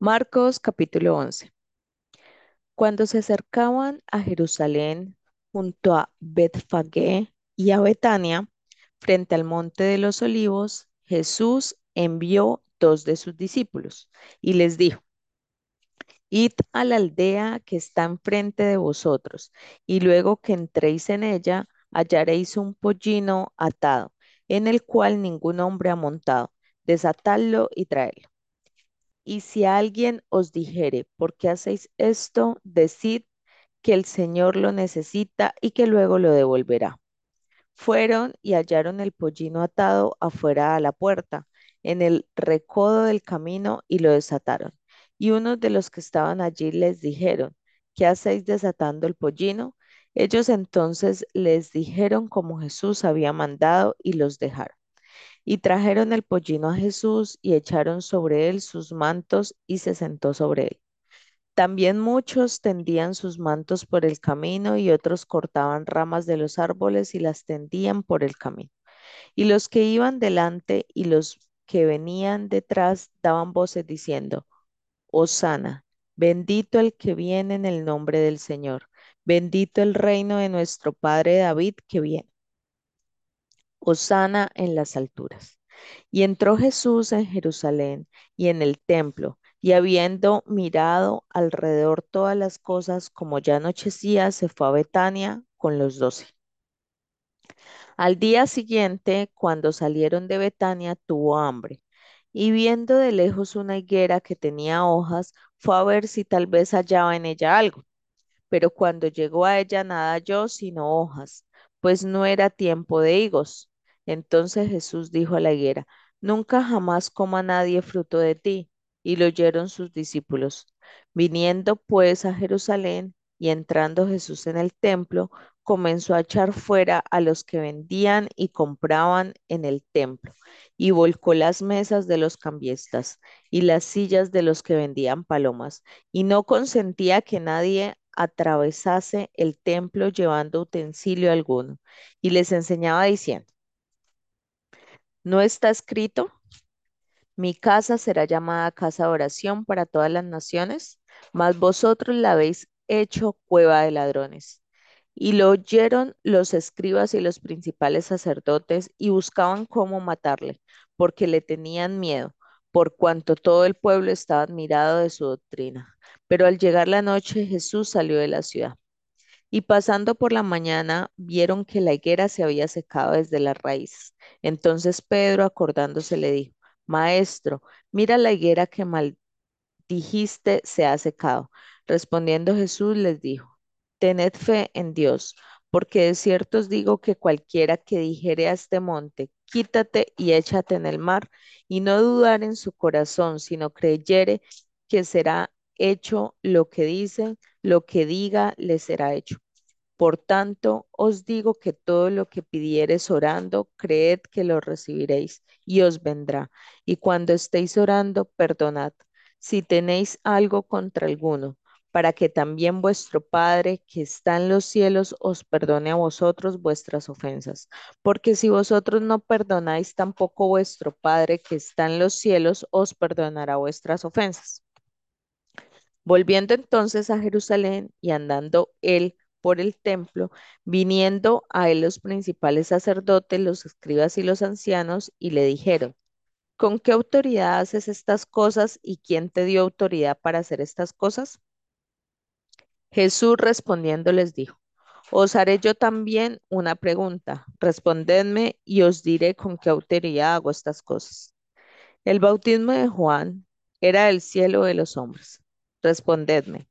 Marcos capítulo 11. Cuando se acercaban a Jerusalén junto a Betfagé y a Betania, frente al monte de los olivos, Jesús envió dos de sus discípulos y les dijo, Id a la aldea que está enfrente de vosotros, y luego que entréis en ella, hallaréis un pollino atado, en el cual ningún hombre ha montado. Desatadlo y traedlo. Y si alguien os dijere, ¿por qué hacéis esto? Decid que el Señor lo necesita y que luego lo devolverá. Fueron y hallaron el pollino atado afuera a la puerta, en el recodo del camino, y lo desataron. Y unos de los que estaban allí les dijeron, ¿qué hacéis desatando el pollino? Ellos entonces les dijeron como Jesús había mandado y los dejaron. Y trajeron el pollino a Jesús y echaron sobre él sus mantos y se sentó sobre él. También muchos tendían sus mantos por el camino y otros cortaban ramas de los árboles y las tendían por el camino. Y los que iban delante y los que venían detrás daban voces diciendo, Hosana, bendito el que viene en el nombre del Señor, bendito el reino de nuestro Padre David que viene. Hosana en las alturas. Y entró Jesús en Jerusalén y en el templo, y habiendo mirado alrededor todas las cosas, como ya anochecía, se fue a Betania con los doce. Al día siguiente, cuando salieron de Betania, tuvo hambre, y viendo de lejos una higuera que tenía hojas, fue a ver si tal vez hallaba en ella algo. Pero cuando llegó a ella nada halló sino hojas, pues no era tiempo de higos. Entonces Jesús dijo a la higuera, Nunca jamás coma nadie fruto de ti. Y lo oyeron sus discípulos. Viniendo pues a Jerusalén y entrando Jesús en el templo, comenzó a echar fuera a los que vendían y compraban en el templo, y volcó las mesas de los cambiestas y las sillas de los que vendían palomas, y no consentía que nadie atravesase el templo llevando utensilio alguno, y les enseñaba diciendo, ¿no está escrito? Mi casa será llamada casa de oración para todas las naciones, mas vosotros la habéis hecho cueva de ladrones. Y lo oyeron los escribas y los principales sacerdotes y buscaban cómo matarle, porque le tenían miedo, por cuanto todo el pueblo estaba admirado de su doctrina. Pero al llegar la noche Jesús salió de la ciudad. Y pasando por la mañana, vieron que la higuera se había secado desde las raíces. Entonces Pedro, acordándose, le dijo, Maestro, mira la higuera que maldijiste se ha secado. Respondiendo Jesús les dijo, Tened fe en Dios, porque de cierto os digo que cualquiera que dijere a este monte, quítate y échate en el mar, y no dudar en su corazón, sino creyere que será hecho lo que dice, lo que diga le será hecho. Por tanto, os digo que todo lo que pidiereis orando, creed que lo recibiréis y os vendrá. Y cuando estéis orando, perdonad si tenéis algo contra alguno, para que también vuestro Padre que está en los cielos os perdone a vosotros vuestras ofensas. Porque si vosotros no perdonáis, tampoco vuestro Padre que está en los cielos os perdonará vuestras ofensas. Volviendo entonces a Jerusalén y andando él por el templo, viniendo a él los principales sacerdotes, los escribas y los ancianos, y le dijeron, ¿con qué autoridad haces estas cosas y quién te dio autoridad para hacer estas cosas? Jesús respondiendo les dijo, os haré yo también una pregunta, respondedme y os diré con qué autoridad hago estas cosas. El bautismo de Juan era del cielo de los hombres. Respondedme.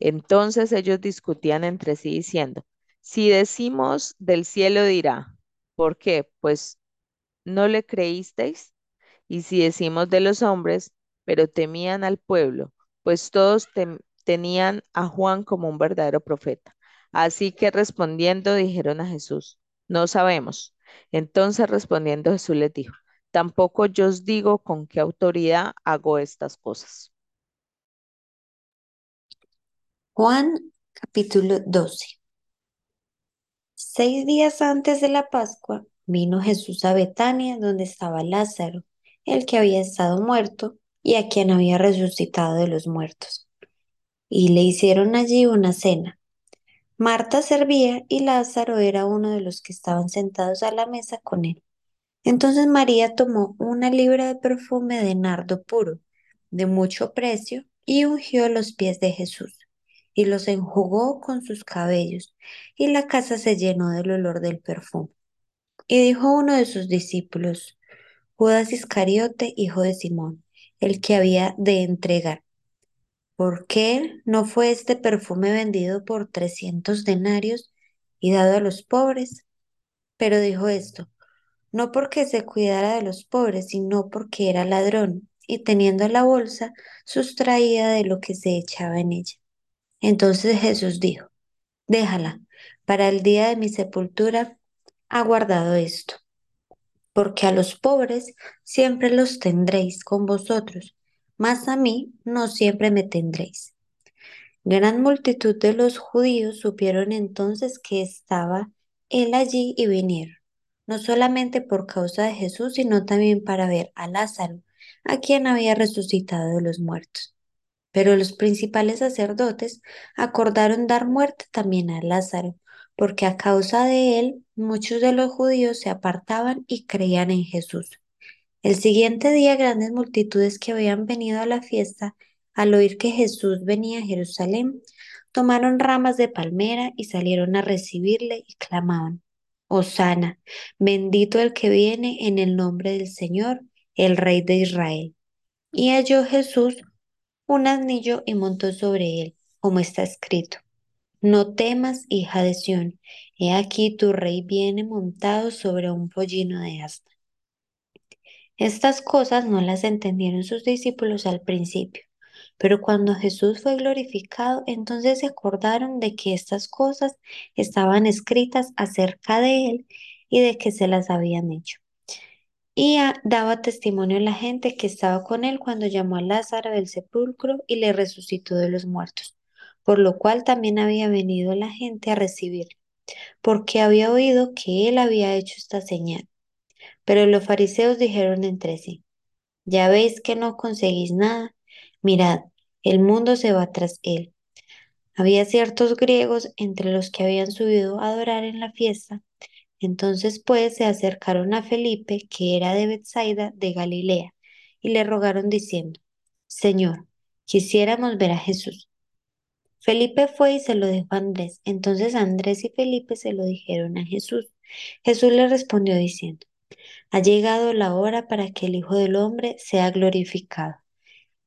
Entonces ellos discutían entre sí diciendo, si decimos del cielo dirá, ¿por qué? Pues no le creísteis. Y si decimos de los hombres, pero temían al pueblo, pues todos tenían a Juan como un verdadero profeta. Así que respondiendo dijeron a Jesús, no sabemos. Entonces respondiendo Jesús les dijo, tampoco yo os digo con qué autoridad hago estas cosas. Juan capítulo 12. Seis días antes de la Pascua vino Jesús a Betania, donde estaba Lázaro, el que había estado muerto, y a quien había resucitado de los muertos. Y le hicieron allí una cena. Marta servía y Lázaro era uno de los que estaban sentados a la mesa con él. Entonces María tomó una libra de perfume de nardo puro, de mucho precio, y ungió los pies de Jesús, y los enjugó con sus cabellos, y la casa se llenó del olor del perfume. Y dijo uno de sus discípulos, Judas Iscariote, hijo de Simón, el que había de entregar. ¿Por qué no fue este perfume vendido por trescientos denarios y dado a los pobres? Pero dijo esto, no porque se cuidara de los pobres, sino porque era ladrón, y teniendo la bolsa, sustraía de lo que se echaba en ella. Entonces Jesús dijo, déjala, para el día de mi sepultura ha guardado esto porque a los pobres siempre los tendréis con vosotros, mas a mí no siempre me tendréis. Gran multitud de los judíos supieron entonces que estaba él allí y vinieron, no solamente por causa de Jesús, sino también para ver a Lázaro, a quien había resucitado de los muertos. Pero los principales sacerdotes acordaron dar muerte también a Lázaro, porque a causa de él muchos de los judíos se apartaban y creían en Jesús. El siguiente día grandes multitudes que habían venido a la fiesta, al oír que Jesús venía a Jerusalén, tomaron ramas de palmera y salieron a recibirle y clamaban, Hosana, bendito el que viene en el nombre del Señor, el Rey de Israel. Y halló Jesús un asnillo y montó sobre él, como está escrito. No temas, hija de Sión, he aquí tu rey viene montado sobre un pollino de asna. Estas cosas no las entendieron sus discípulos al principio, pero cuando Jesús fue glorificado, entonces se acordaron de que estas cosas estaban escritas acerca de él y de que se las habían hecho. Y daba testimonio a la gente que estaba con él cuando llamó a Lázaro del sepulcro y le resucitó de los muertos, por lo cual también había venido la gente a recibirle, porque había oído que él había hecho esta señal. Pero los fariseos dijeron entre sí, ya veis que no conseguís nada, mirad, el mundo se va tras él. Había ciertos griegos entre los que habían subido a adorar en la fiesta, entonces pues se acercaron a Felipe, que era de Bethsaida de Galilea, y le rogaron diciendo, Señor, quisiéramos ver a Jesús. Felipe fue y se lo dijo a Andrés. Entonces Andrés y Felipe se lo dijeron a Jesús. Jesús le respondió diciendo, ha llegado la hora para que el Hijo del Hombre sea glorificado.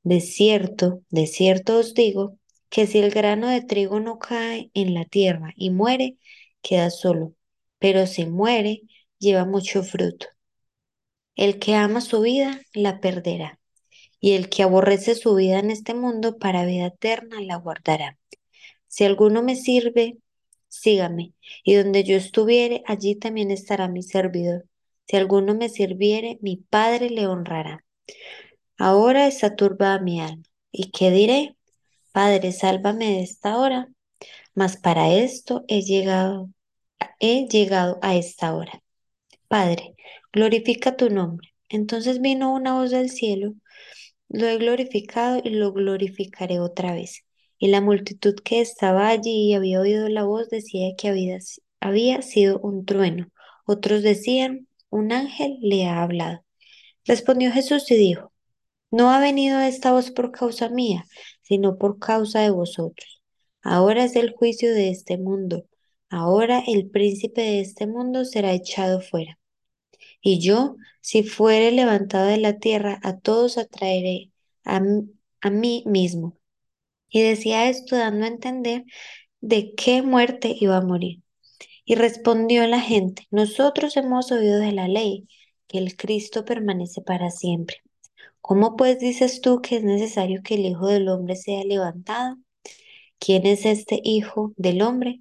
De cierto, de cierto os digo, que si el grano de trigo no cae en la tierra y muere, queda solo pero si muere, lleva mucho fruto. El que ama su vida, la perderá, y el que aborrece su vida en este mundo, para vida eterna la guardará. Si alguno me sirve, sígame, y donde yo estuviere, allí también estará mi servidor. Si alguno me sirviere, mi Padre le honrará. Ahora está turbada mi alma. ¿Y qué diré? Padre, sálvame de esta hora. Mas para esto he llegado he llegado a esta hora. Padre, glorifica tu nombre. Entonces vino una voz del cielo, lo he glorificado y lo glorificaré otra vez. Y la multitud que estaba allí y había oído la voz decía que había, sido un trueno. Otros decían, un ángel le ha hablado. Respondió Jesús y dijo, no ha venido esta voz por causa mía, sino por causa de vosotros. Ahora es el juicio de este mundo. Ahora el príncipe de este mundo será echado fuera. Y yo, si fuere levantado de la tierra, a todos atraeré a, a mí mismo. Y decía esto dando a entender de qué muerte iba a morir. Y respondió la gente, nosotros hemos oído de la ley que el Cristo permanece para siempre. ¿Cómo pues dices tú que es necesario que el Hijo del Hombre sea levantado? ¿Quién es este Hijo del Hombre?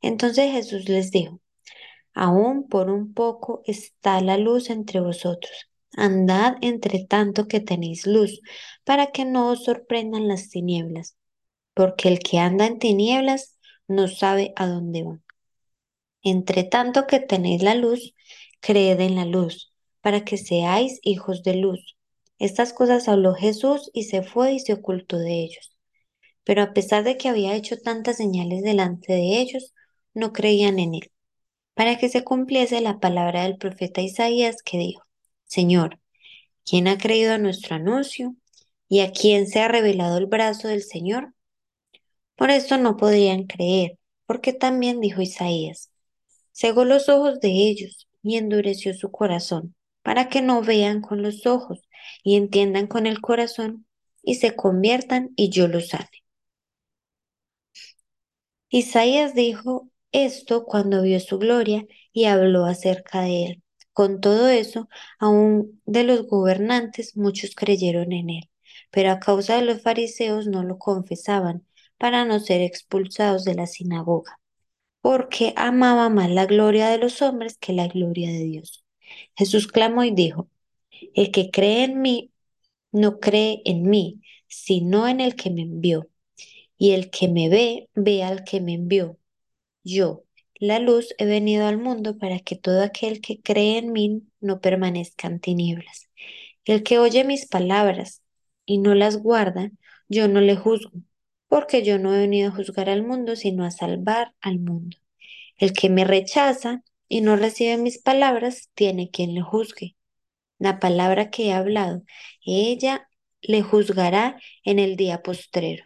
Entonces Jesús les dijo, aún por un poco está la luz entre vosotros. Andad entre tanto que tenéis luz, para que no os sorprendan las tinieblas, porque el que anda en tinieblas no sabe a dónde va. Entre tanto que tenéis la luz, creed en la luz, para que seáis hijos de luz. Estas cosas habló Jesús y se fue y se ocultó de ellos. Pero a pesar de que había hecho tantas señales delante de ellos, no creían en él, para que se cumpliese la palabra del profeta Isaías que dijo, Señor, ¿quién ha creído a nuestro anuncio? ¿Y a quién se ha revelado el brazo del Señor? Por esto no podían creer, porque también dijo Isaías, cegó los ojos de ellos y endureció su corazón, para que no vean con los ojos y entiendan con el corazón y se conviertan y yo los sane. Isaías dijo esto cuando vio su gloria y habló acerca de él. Con todo eso, aún de los gobernantes muchos creyeron en él, pero a causa de los fariseos no lo confesaban para no ser expulsados de la sinagoga, porque amaba más la gloria de los hombres que la gloria de Dios. Jesús clamó y dijo, el que cree en mí no cree en mí, sino en el que me envió. Y el que me ve, ve al que me envió. Yo, la luz, he venido al mundo para que todo aquel que cree en mí no permanezca en tinieblas. El que oye mis palabras y no las guarda, yo no le juzgo, porque yo no he venido a juzgar al mundo, sino a salvar al mundo. El que me rechaza y no recibe mis palabras, tiene quien le juzgue. La palabra que he hablado, ella le juzgará en el día postrero,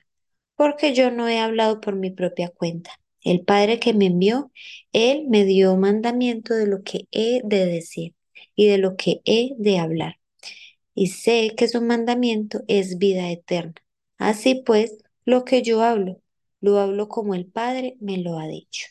porque yo no he hablado por mi propia cuenta. El Padre que me envió, Él me dio mandamiento de lo que he de decir y de lo que he de hablar. Y sé que su mandamiento es vida eterna. Así pues, lo que yo hablo, lo hablo como el Padre me lo ha dicho.